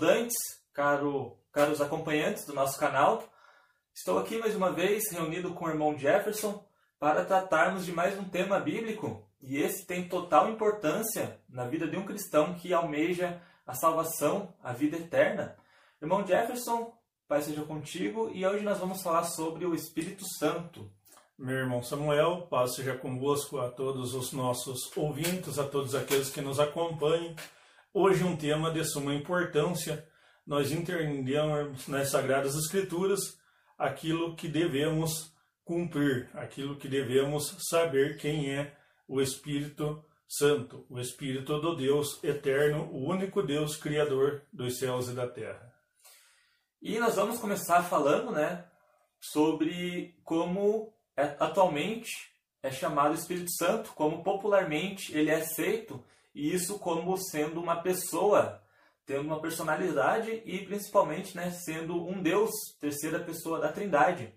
estudantes, caro, caros acompanhantes do nosso canal. Estou aqui mais uma vez reunido com o irmão Jefferson para tratarmos de mais um tema bíblico e esse tem total importância na vida de um cristão que almeja a salvação, a vida eterna. Irmão Jefferson, Pai seja contigo e hoje nós vamos falar sobre o Espírito Santo. Meu irmão Samuel, paz seja convosco a todos os nossos ouvintes, a todos aqueles que nos acompanham. Hoje um tema de suma importância, nós entendemos nas Sagradas Escrituras aquilo que devemos cumprir, aquilo que devemos saber quem é o Espírito Santo, o Espírito do Deus eterno, o único Deus criador dos céus e da terra. E nós vamos começar falando, né, sobre como é, atualmente é chamado Espírito Santo, como popularmente ele é aceito, e isso como sendo uma pessoa, tendo uma personalidade e principalmente né, sendo um Deus, terceira pessoa da Trindade.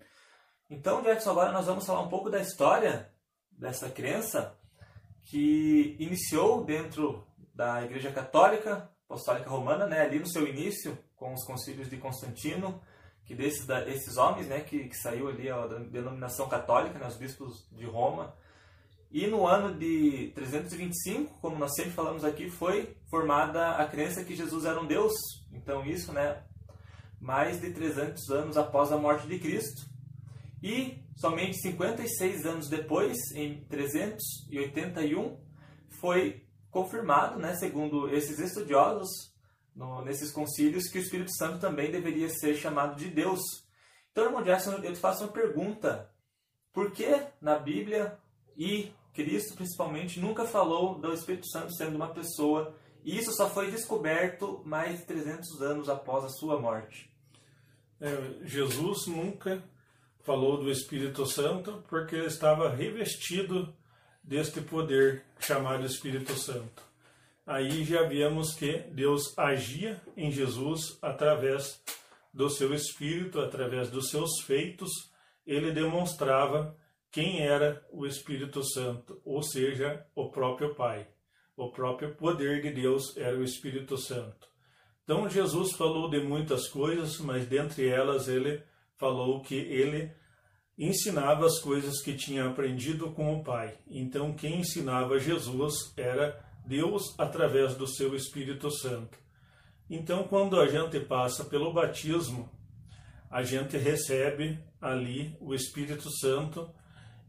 Então, Jackson, agora nós vamos falar um pouco da história dessa crença que iniciou dentro da Igreja Católica Apostólica Romana, né, ali no seu início, com os concílios de Constantino, que desses homens, né, que, que saiu ali a denominação católica, né, os bispos de Roma. E no ano de 325, como nós sempre falamos aqui, foi formada a crença que Jesus era um Deus. Então isso, né, mais de 300 anos após a morte de Cristo. E somente 56 anos depois, em 381, foi confirmado, né, segundo esses estudiosos, no, nesses concílios que o Espírito Santo também deveria ser chamado de Deus. Então, irmão Jackson, eu te faço uma pergunta. Por que na Bíblia e Cristo, principalmente, nunca falou do Espírito Santo sendo uma pessoa e isso só foi descoberto mais de 300 anos após a sua morte? É, Jesus nunca falou do Espírito Santo porque ele estava revestido deste poder chamado Espírito Santo aí já vemos que Deus agia em Jesus através do seu espírito, através dos seus feitos, ele demonstrava quem era o Espírito Santo, ou seja, o próprio Pai. O próprio poder de Deus era o Espírito Santo. Então Jesus falou de muitas coisas, mas dentre elas ele falou que ele ensinava as coisas que tinha aprendido com o Pai. Então quem ensinava Jesus era Deus através do seu Espírito Santo. Então, quando a gente passa pelo batismo, a gente recebe ali o Espírito Santo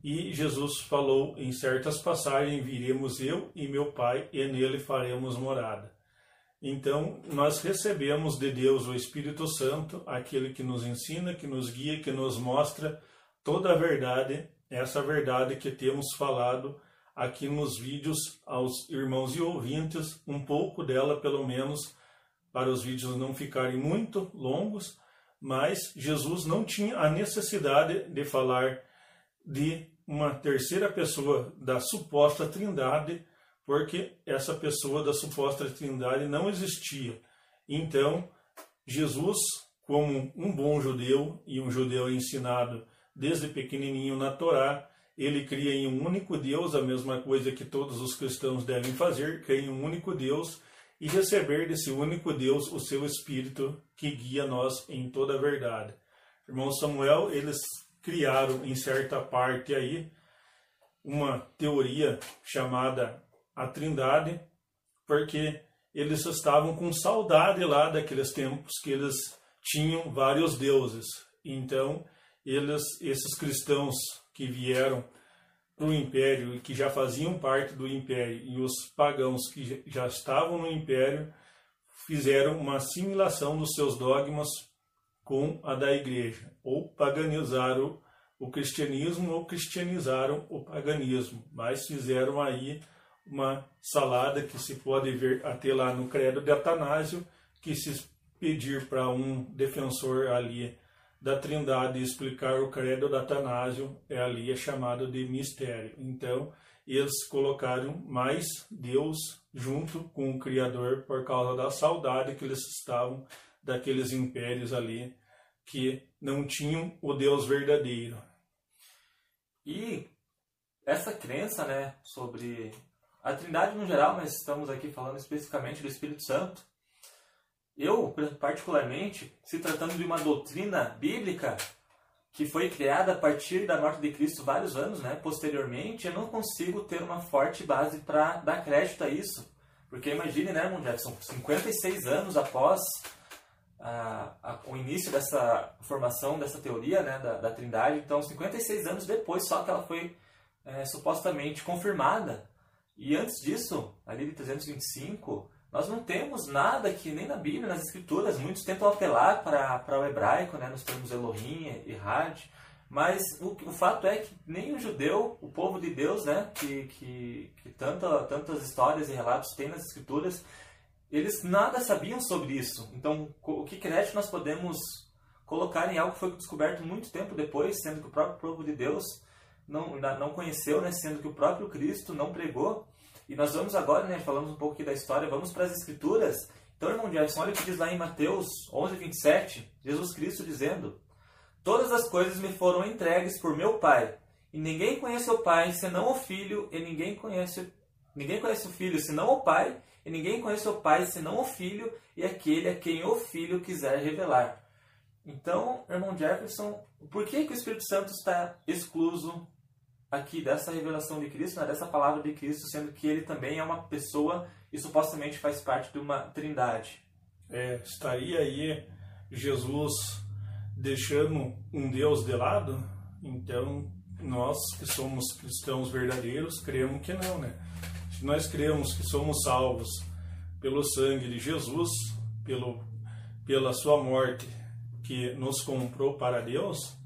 e Jesus falou em certas passagens: viremos eu e meu Pai, e nele faremos morada. Então, nós recebemos de Deus o Espírito Santo, aquele que nos ensina, que nos guia, que nos mostra toda a verdade, essa verdade que temos falado aqui nos vídeos aos irmãos e ouvintes, um pouco dela pelo menos, para os vídeos não ficarem muito longos, mas Jesus não tinha a necessidade de falar de uma terceira pessoa da suposta trindade, porque essa pessoa da suposta trindade não existia. Então, Jesus, como um bom judeu e um judeu ensinado desde pequenininho na Torá, ele cria em um único Deus, a mesma coisa que todos os cristãos devem fazer, crer em um único Deus e receber desse único Deus o seu Espírito que guia nós em toda a verdade. Irmão Samuel, eles criaram em certa parte aí uma teoria chamada a Trindade, porque eles estavam com saudade lá daqueles tempos que eles tinham vários deuses. Então, eles, esses cristãos que vieram para o império e que já faziam parte do império e os pagãos que já estavam no império fizeram uma assimilação dos seus dogmas com a da igreja, ou paganizaram o cristianismo ou cristianizaram o paganismo, mas fizeram aí uma salada que se pode ver até lá no credo de Atanásio, que se pedir para um defensor ali da Trindade explicar o credo da Atanásio é ali é chamado de mistério. Então, eles colocaram mais Deus junto com o Criador por causa da saudade que eles estavam daqueles impérios ali que não tinham o Deus verdadeiro. E essa crença, né, sobre a Trindade no geral, mas estamos aqui falando especificamente do Espírito Santo. Eu, particularmente, se tratando de uma doutrina bíblica que foi criada a partir da morte de Cristo vários anos, né, posteriormente, eu não consigo ter uma forte base para dar crédito a isso. Porque imagine, né, Jefferson, 56 anos após a, a, o início dessa formação dessa teoria né, da, da Trindade, então 56 anos depois só que ela foi é, supostamente confirmada. E antes disso, ali de 325, nós não temos nada que nem na Bíblia, nas Escrituras, muitos tentam apelar para, para o hebraico, né, nos termos Elohim e Had, mas o, o fato é que nem o judeu, o povo de Deus, né, que, que, que tanta, tantas histórias e relatos tem nas Escrituras, eles nada sabiam sobre isso. Então, o que crédito nós podemos colocar em algo que foi descoberto muito tempo depois, sendo que o próprio povo de Deus não, não conheceu, né, sendo que o próprio Cristo não pregou? E nós vamos agora, né, falamos um pouco aqui da história, vamos para as Escrituras. Então, irmão Jefferson, olha o que diz lá em Mateus 11, 27, Jesus Cristo dizendo: Todas as coisas me foram entregues por meu Pai, e ninguém conhece o Pai senão o Filho, e ninguém conhece, ninguém conhece o Filho senão o Pai, e ninguém conhece o Pai senão o Filho, e aquele a quem o Filho quiser revelar. Então, irmão Jefferson, por que, que o Espírito Santo está excluso aqui dessa revelação de Cristo, né, dessa palavra de Cristo, sendo que ele também é uma pessoa e supostamente faz parte de uma trindade. É, estaria aí Jesus deixando um Deus de lado? Então, nós que somos cristãos verdadeiros, cremos que não, né? Se nós cremos que somos salvos pelo sangue de Jesus, pelo, pela sua morte que nos comprou para Deus,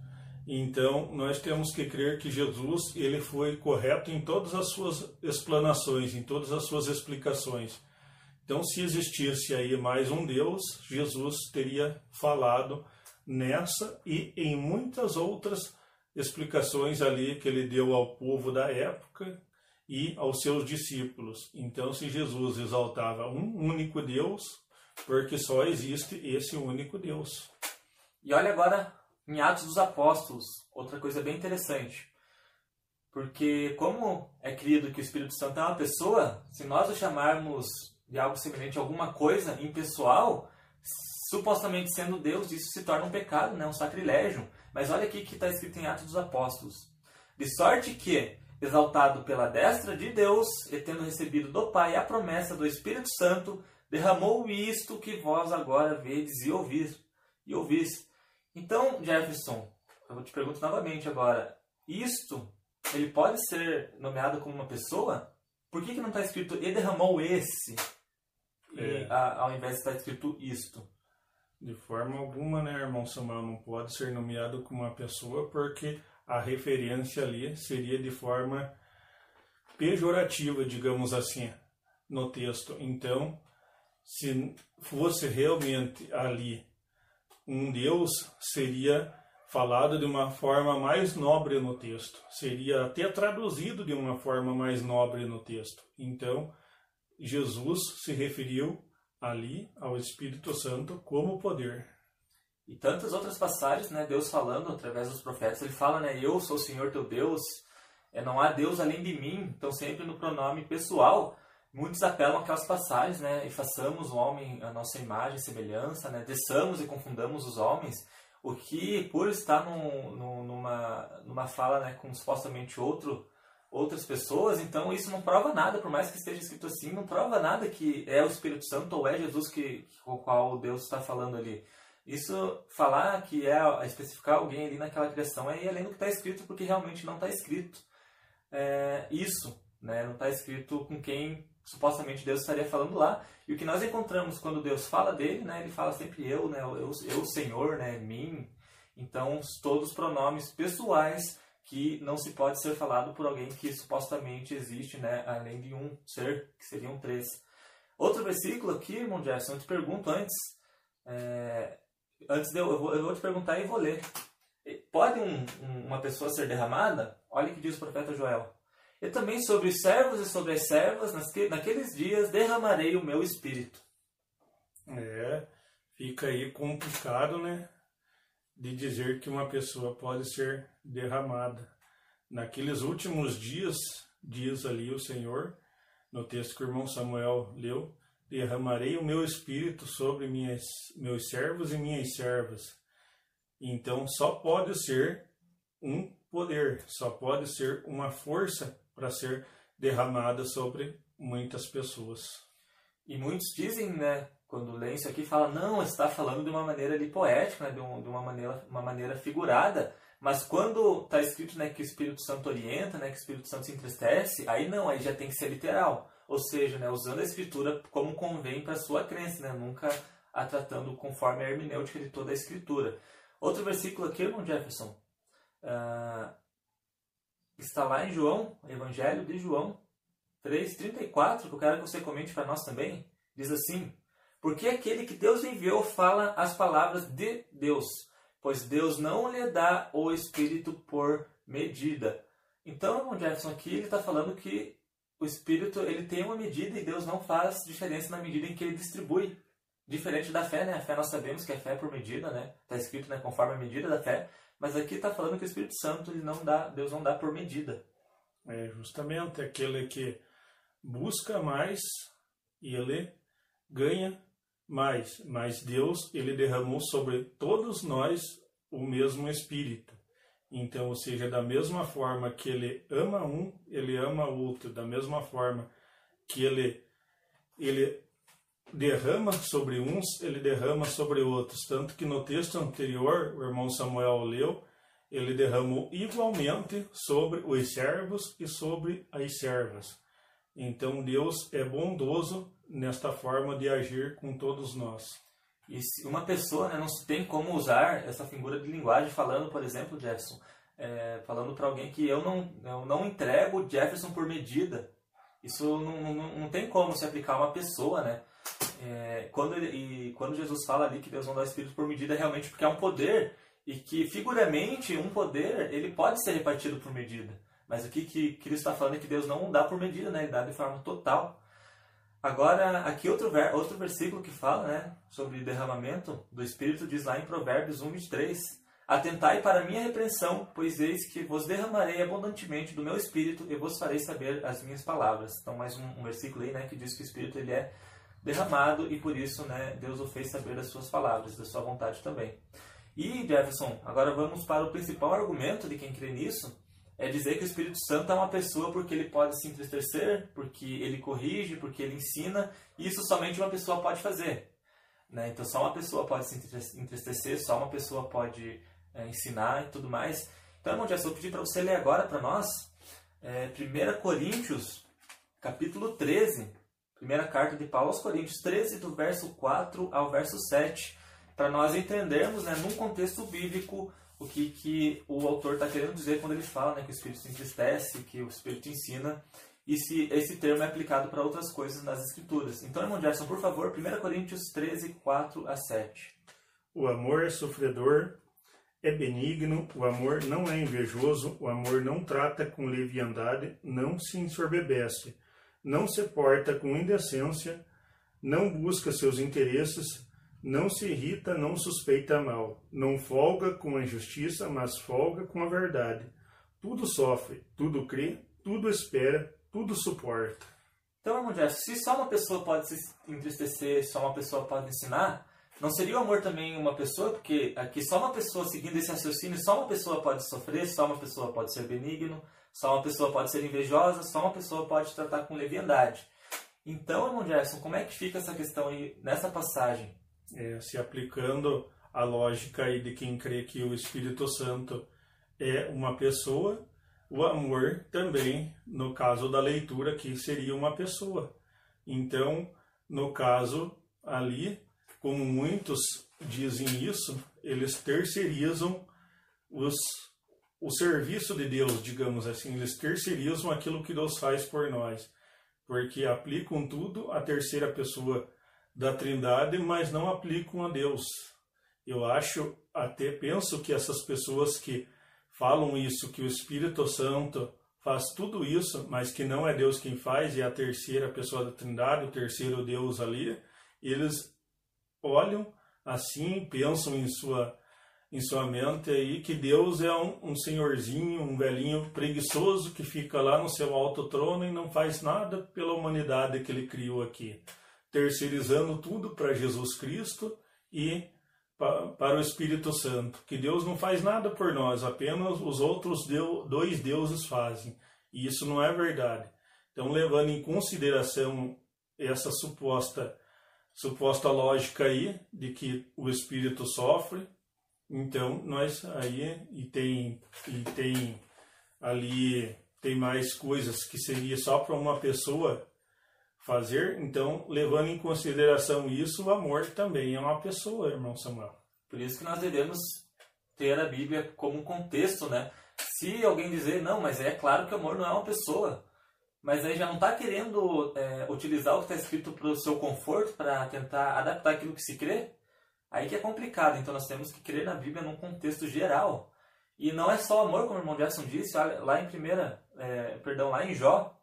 então, nós temos que crer que Jesus ele foi correto em todas as suas explanações, em todas as suas explicações. Então, se existisse aí mais um Deus, Jesus teria falado nessa e em muitas outras explicações ali que ele deu ao povo da época e aos seus discípulos. Então, se Jesus exaltava um único Deus, porque só existe esse único Deus. E olha agora em Atos dos Apóstolos, outra coisa bem interessante. Porque como é crido que o Espírito Santo é uma pessoa, se nós o chamarmos de algo semelhante a alguma coisa impessoal, supostamente sendo Deus, isso se torna um pecado, né? um sacrilégio. Mas olha aqui que está escrito em Atos dos Apóstolos. De sorte que, exaltado pela destra de Deus, e tendo recebido do Pai a promessa do Espírito Santo, derramou isto que vós agora vedes e ouvis. E ouvis. Então, Jefferson, eu te pergunto novamente agora, isto, ele pode ser nomeado como uma pessoa? Por que, que não está escrito e derramou esse, é. e, a, ao invés de estar escrito isto? De forma alguma, né, irmão Samuel, não pode ser nomeado como uma pessoa, porque a referência ali seria de forma pejorativa, digamos assim, no texto. Então, se fosse realmente ali um Deus seria falado de uma forma mais nobre no texto, seria até traduzido de uma forma mais nobre no texto. Então, Jesus se referiu ali ao Espírito Santo como poder. E tantas outras passagens, né, Deus falando através dos profetas, ele fala, né, eu sou o Senhor teu Deus, é, não há Deus além de mim, então sempre no pronome pessoal, Muitos apelam aquelas passagens, né? E façamos o homem a nossa imagem e semelhança, né? Desçamos e confundamos os homens. O que, por estar num, num, numa, numa fala né, com supostamente outro, outras pessoas, então isso não prova nada, por mais que esteja escrito assim, não prova nada que é o Espírito Santo ou é Jesus que, com o qual Deus está falando ali. Isso, falar que é especificar alguém ali naquela criação é ir além do que está escrito, porque realmente não está escrito é, isso, né? não está escrito com quem supostamente Deus estaria falando lá. E o que nós encontramos quando Deus fala dele, né, ele fala sempre eu, né, eu, eu Senhor, né, mim. Então, todos os pronomes pessoais que não se pode ser falado por alguém que supostamente existe, né, além de um ser, que seriam três. Outro versículo aqui, irmão eu te pergunto antes, é, antes de eu, eu vou, eu vou te perguntar e vou ler. Pode um, um, uma pessoa ser derramada? Olha o que diz o profeta Joel. E também sobre os servos e sobre as servas, naqueles dias derramarei o meu espírito. É, fica aí complicado, né? De dizer que uma pessoa pode ser derramada. Naqueles últimos dias, diz ali o Senhor, no texto que o irmão Samuel leu, derramarei o meu espírito sobre minhas, meus servos e minhas servas. Então só pode ser um poder, só pode ser uma força para ser derramada sobre muitas pessoas. E muitos dizem, né, quando leem isso aqui, fala não, está falando de uma maneira ali poética, né, de, um, de uma maneira, uma maneira figurada. Mas quando está escrito né, que o Espírito Santo orienta, né, que o Espírito Santo se entristece, aí não, aí já tem que ser literal. Ou seja, né, usando a Escritura como convém para a sua crença, né, nunca a tratando conforme a hermenêutica de toda a Escritura. Outro versículo aqui, irmão Jefferson, uh, está lá em João, Evangelho de João 3,34, que eu quero que você comente para nós também. Diz assim: Porque aquele que Deus enviou fala as palavras de Deus, pois Deus não lhe dá o Espírito por medida. Então, irmão Jefferson, aqui ele está falando que o Espírito ele tem uma medida e Deus não faz diferença na medida em que ele distribui. Diferente da fé, né? A fé nós sabemos que é fé por medida, né? Está escrito, né? Conforme a medida da fé. Mas aqui está falando que o Espírito Santo ele não dá, Deus não dá por medida. É justamente aquele que busca mais e ele ganha mais. Mas Deus ele derramou sobre todos nós o mesmo Espírito. Então, ou seja, da mesma forma que ele ama um, ele ama outro. Da mesma forma que ele, ele derrama sobre uns, ele derrama sobre outros. Tanto que no texto anterior, o irmão Samuel leu, ele derramou igualmente sobre os servos e sobre as servas. Então Deus é bondoso nesta forma de agir com todos nós. E se uma pessoa né, não tem como usar essa figura de linguagem falando, por exemplo, Jefferson, é, falando para alguém que eu não, eu não entrego Jefferson por medida, isso não, não, não tem como se aplicar a uma pessoa, né? É, quando, ele, e quando Jesus fala ali que Deus não dá Espírito por medida, é realmente porque é um poder e que, figuramente, um poder ele pode ser repartido por medida. Mas o que, que Cristo está falando é que Deus não dá por medida, né? Ele dá de forma total. Agora, aqui outro, ver, outro versículo que fala né, sobre derramamento do Espírito diz lá em Provérbios 1, 23. Atentai para minha repreensão, pois eis que vos derramarei abundantemente do meu Espírito e vos farei saber as minhas palavras. Então, mais um, um versículo aí né, que diz que o Espírito ele é derramado e por isso né, Deus o fez saber das suas palavras, da sua vontade também. E, Jefferson, agora vamos para o principal argumento de quem crê nisso, é dizer que o Espírito Santo é uma pessoa porque ele pode se entristecer, porque ele corrige, porque ele ensina, isso somente uma pessoa pode fazer. Né? Então, só uma pessoa pode se entristecer, só uma pessoa pode é, ensinar e tudo mais. Então, irmão Jefferson, eu pedi para você ler agora para nós é, 1 Coríntios, capítulo 13, primeira carta de Paulo aos Coríntios, 13, do verso 4 ao verso 7, para nós entendermos, né, num contexto bíblico, o que, que o autor está querendo dizer quando ele fala né, que o Espírito se entristece, que o Espírito ensina, e se esse termo é aplicado para outras coisas nas Escrituras. Então, irmão Gerson, por favor, 1 Coríntios 13, 4 a 7. O amor é sofredor, é benigno, o amor não é invejoso, o amor não trata com leviandade, não se ensorbebece, não se porta com indecência, não busca seus interesses, não se irrita, não suspeita mal, não folga com a injustiça, mas folga com a verdade. Tudo sofre, tudo crê, tudo espera, tudo suporta. Então, Jess, se só uma pessoa pode se entristecer, só uma pessoa pode ensinar, não seria o amor também uma pessoa? Porque aqui só uma pessoa seguindo esse raciocínio, só uma pessoa pode sofrer, só uma pessoa pode ser benigno, só uma pessoa pode ser invejosa, só uma pessoa pode tratar com leviandade. Então, irmão Gerson, como é que fica essa questão aí nessa passagem? É, se aplicando a lógica aí de quem crê que o Espírito Santo é uma pessoa, o amor também, no caso da leitura, que seria uma pessoa. Então, no caso ali, como muitos dizem isso, eles terceirizam os, o serviço de Deus, digamos assim, eles terceirizam aquilo que Deus faz por nós, porque aplicam tudo à terceira pessoa da Trindade, mas não aplicam a Deus. Eu acho, até penso que essas pessoas que falam isso, que o Espírito Santo faz tudo isso, mas que não é Deus quem faz, e a terceira pessoa da Trindade, o terceiro Deus ali, eles olham assim, pensam em sua em sua mente aí que Deus é um, um senhorzinho, um velhinho preguiçoso que fica lá no seu alto trono e não faz nada pela humanidade que ele criou aqui, terceirizando tudo para Jesus Cristo e para o Espírito Santo, que Deus não faz nada por nós, apenas os outros dois deuses fazem. E isso não é verdade. Então, levando em consideração essa suposta suposta lógica aí de que o espírito sofre, então nós aí e tem e tem ali tem mais coisas que seria só para uma pessoa fazer, então levando em consideração isso, o amor também é uma pessoa, irmão Samuel. Por isso que nós devemos ter a Bíblia como contexto, né? Se alguém dizer, não, mas é claro que o amor não é uma pessoa, mas aí já não está querendo é, utilizar o que está escrito para o seu conforto, para tentar adaptar aquilo que se crê, aí que é complicado. Então nós temos que crer na Bíblia num contexto geral. E não é só amor, como o irmão Gerson disse, lá em primeira, é, perdão, lá em Jó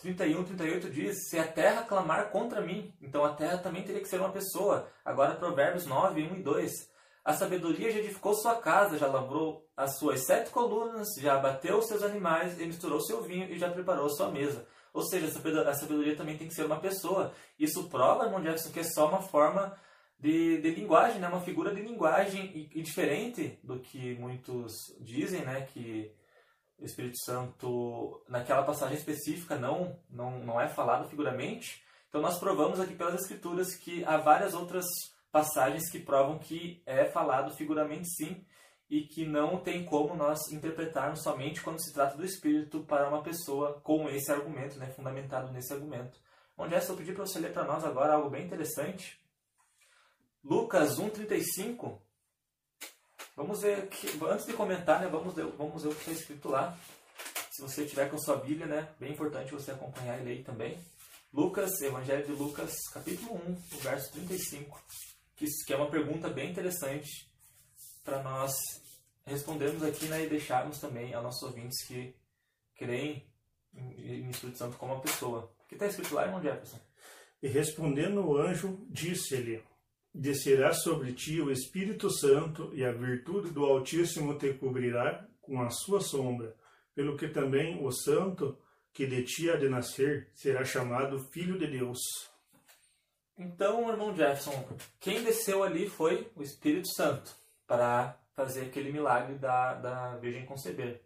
31, 38 diz, se a terra clamar contra mim, então a terra também teria que ser uma pessoa. Agora Provérbios 9, 1 e 2. A sabedoria já edificou sua casa, já lavrou as suas sete colunas, já abateu seus animais, e misturou seu vinho e já preparou sua mesa. Ou seja, a sabedoria também tem que ser uma pessoa. Isso prova, irmão que é só uma forma de, de linguagem, né? uma figura de linguagem e, e, diferente do que muitos dizem, né? que o Espírito Santo, naquela passagem específica, não, não, não é falado figuramente. Então nós provamos aqui pelas Escrituras que há várias outras passagens que provam que é falado figuramente sim e que não tem como nós interpretarmos somente quando se trata do Espírito para uma pessoa com esse argumento, né, fundamentado nesse argumento. Onde é, eu pedi para você ler para nós agora algo bem interessante. Lucas 1,35. Vamos ver, que, antes de comentar, né, vamos, ver, vamos ver o que está escrito lá. Se você tiver com sua Bíblia, né, bem importante você acompanhar e ler também. Lucas, Evangelho de Lucas, capítulo 1, verso 35 que, é uma pergunta bem interessante para nós respondermos aqui né, e deixarmos também a nossos ouvintes que creem em, em Espírito Santo como uma pessoa. O que está escrito lá, irmão Jefferson? E respondendo o anjo, disse-lhe: Descerá sobre ti o Espírito Santo, e a virtude do Altíssimo te cobrirá com a sua sombra, pelo que também o Santo que de ti há de nascer será chamado Filho de Deus. Então, irmão Jefferson, quem desceu ali foi o Espírito Santo para fazer aquele milagre da, da Virgem conceber.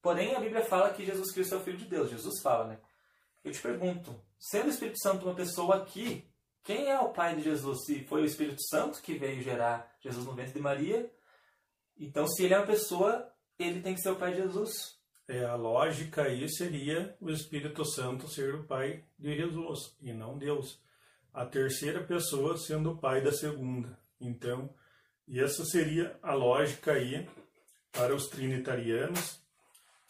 Porém, a Bíblia fala que Jesus Cristo é o Filho de Deus. Jesus fala, né? Eu te pergunto, sendo o Espírito Santo uma pessoa aqui, quem é o pai de Jesus? Se foi o Espírito Santo que veio gerar Jesus no ventre de Maria, então se ele é uma pessoa, ele tem que ser o pai de Jesus. É, a lógica aí seria o Espírito Santo ser o pai de Jesus e não Deus a terceira pessoa sendo o pai da segunda. Então, essa seria a lógica aí para os trinitarianos.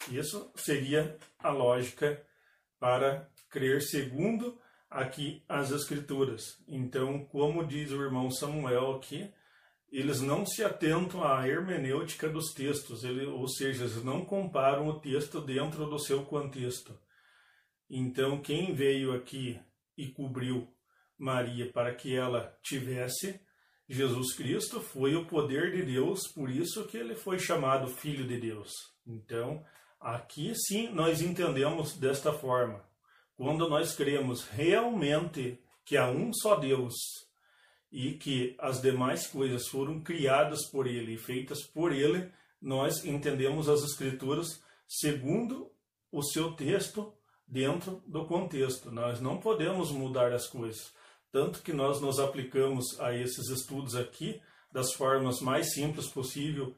Isso seria a lógica para crer segundo aqui as escrituras. Então, como diz o irmão Samuel aqui, eles não se atentam à hermenêutica dos textos, ele, ou seja, eles não comparam o texto dentro do seu contexto. Então, quem veio aqui e cobriu Maria para que ela tivesse Jesus Cristo foi o poder de Deus, por isso que ele foi chamado Filho de Deus. Então, aqui sim nós entendemos desta forma. Quando nós cremos realmente que há um só Deus e que as demais coisas foram criadas por ele e feitas por ele, nós entendemos as Escrituras segundo o seu texto dentro do contexto. Nós não podemos mudar as coisas. Tanto que nós nos aplicamos a esses estudos aqui das formas mais simples possível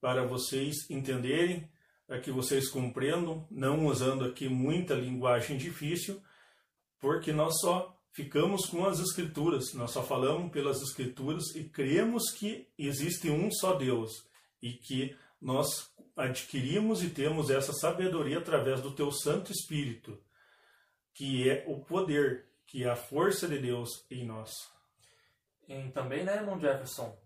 para vocês entenderem, para que vocês compreendam, não usando aqui muita linguagem difícil, porque nós só ficamos com as escrituras, nós só falamos pelas escrituras e cremos que existe um só Deus e que nós adquirimos e temos essa sabedoria através do teu Santo Espírito, que é o poder que é a força de Deus em nós. E também, né, irmão Jefferson?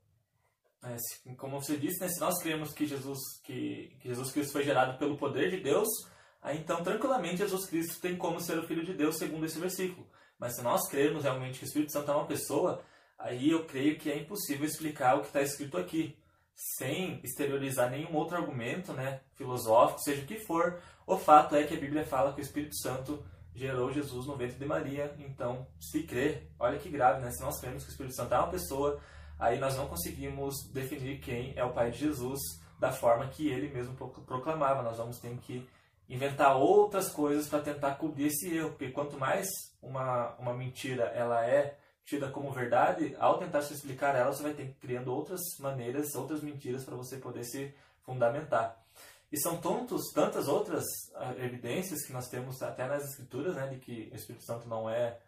É, como você disse, né, se nós cremos que Jesus, que, que Jesus Cristo foi gerado pelo poder de Deus, aí então tranquilamente Jesus Cristo tem como ser o Filho de Deus, segundo esse versículo. Mas se nós cremos realmente que o Espírito Santo é uma pessoa, aí eu creio que é impossível explicar o que está escrito aqui. sem exteriorizar nenhum outro argumento, né, filosófico, seja o que for, o fato é que a Bíblia fala que o Espírito Santo gerou Jesus no ventre de Maria. Então, se crer, olha que grave, né? Se nós cremos que o Espírito Santo é uma pessoa, aí nós não conseguimos definir quem é o Pai de Jesus da forma que ele mesmo proclamava. Nós vamos ter que inventar outras coisas para tentar cobrir esse erro, porque quanto mais uma, uma mentira ela é tida como verdade, ao tentar se explicar ela, você vai ter que criando outras maneiras, outras mentiras para você poder se fundamentar. E são tantos, tantas outras ah, evidências que nós temos até nas escrituras, né, de que o Espírito Santo não é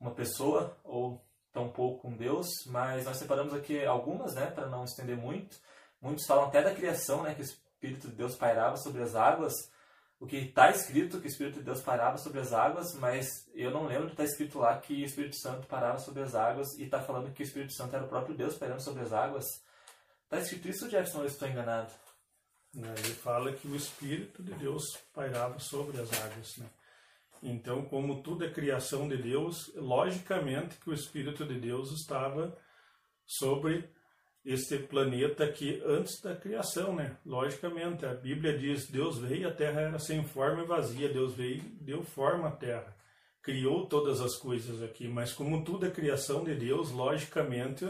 uma pessoa ou tampouco um Deus, mas nós separamos aqui algumas, né, para não estender muito. Muitos falam até da criação, né, que o Espírito de Deus pairava sobre as águas, o que está escrito que o Espírito de Deus parava sobre as águas, mas eu não lembro de estar tá escrito lá que o Espírito Santo parava sobre as águas e está falando que o Espírito Santo era o próprio Deus pairando sobre as águas. Está escrito isso, Jefferson, ou estou enganado? Ele fala que o Espírito de Deus pairava sobre as águas. Né? Então, como tudo é criação de Deus, logicamente que o Espírito de Deus estava sobre este planeta aqui antes da criação, né? Logicamente, a Bíblia diz: Deus veio, a terra era sem forma e vazia. Deus veio, deu forma à terra, criou todas as coisas aqui. Mas como tudo é criação de Deus, logicamente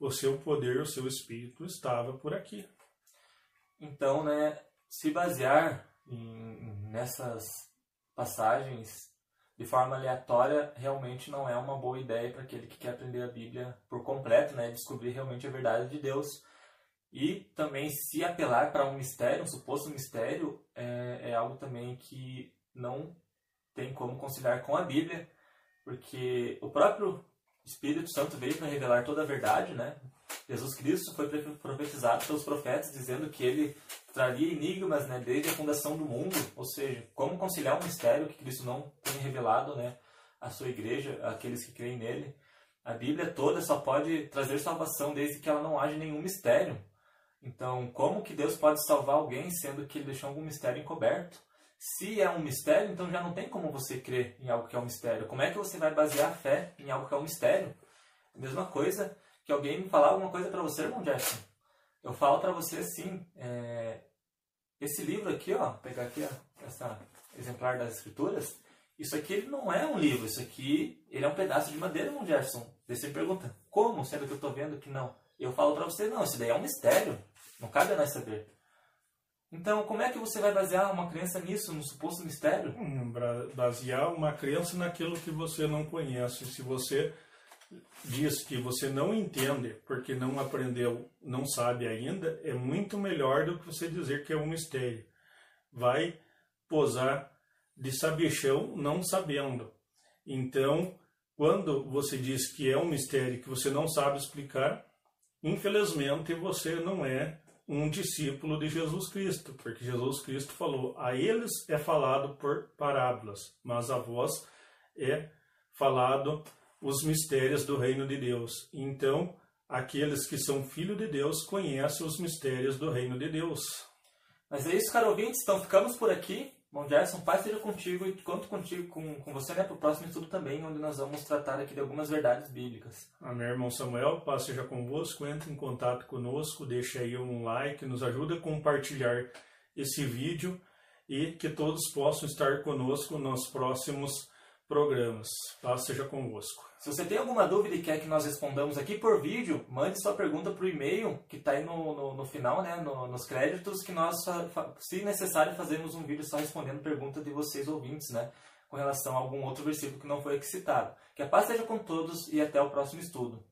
o seu poder, o seu espírito estava por aqui. Então, né, se basear em, nessas passagens de forma aleatória realmente não é uma boa ideia para aquele que quer aprender a Bíblia por completo, né, descobrir realmente a verdade de Deus. E também se apelar para um mistério, um suposto mistério, é, é algo também que não tem como conciliar com a Bíblia, porque o próprio Espírito Santo veio para revelar toda a verdade, né? Jesus Cristo foi profetizado pelos profetas dizendo que ele traria enigmas né, desde a fundação do mundo, ou seja, como conciliar um mistério que Cristo não tem revelado né, à sua igreja, àqueles que creem nele. A Bíblia toda só pode trazer salvação desde que ela não haja nenhum mistério. Então, como que Deus pode salvar alguém sendo que ele deixou algum mistério encoberto? Se é um mistério, então já não tem como você crer em algo que é um mistério. Como é que você vai basear a fé em algo que é um mistério? Mesma coisa que alguém falar alguma coisa para você, irmão Jackson. Eu falo para você assim, é, esse livro aqui, ó, pegar aqui, ó, essa exemplar das escrituras, isso aqui ele não é um livro, isso aqui ele é um pedaço de madeira, irmão Jefferson. Daí você pergunta, como, sendo que eu estou vendo que não? Eu falo para você, não, isso daí é um mistério, não cabe a nós saber. Então, como é que você vai basear uma crença nisso, no suposto mistério? Hum, basear uma crença naquilo que você não conhece. Se você diz que você não entende porque não aprendeu, não sabe ainda, é muito melhor do que você dizer que é um mistério. Vai posar de sabichão não sabendo. Então, quando você diz que é um mistério que você não sabe explicar, infelizmente você não é um discípulo de Jesus Cristo, porque Jesus Cristo falou: a eles é falado por parábolas, mas a vós é falado os mistérios do reino de Deus. Então, aqueles que são filhos de Deus conhecem os mistérios do reino de Deus. Mas é isso, caro ouvintes. Então, ficamos por aqui. Bom, Gerson, paz seja contigo e conto contigo, com, com você né, para o próximo estudo também, onde nós vamos tratar aqui de algumas verdades bíblicas. Amém, irmão Samuel. Paz seja convosco. Entre em contato conosco, deixe aí um like, nos ajuda a compartilhar esse vídeo e que todos possam estar conosco nos próximos programas. Paz seja convosco. Se você tem alguma dúvida e quer que nós respondamos aqui por vídeo, mande sua pergunta para o e-mail que está aí no, no, no, final, né, no, nos créditos, que nós, se necessário, fazemos um vídeo só respondendo pergunta de vocês ouvintes, né, com relação a algum outro versículo que não foi aqui citado. Que a paz seja com todos e até o próximo estudo.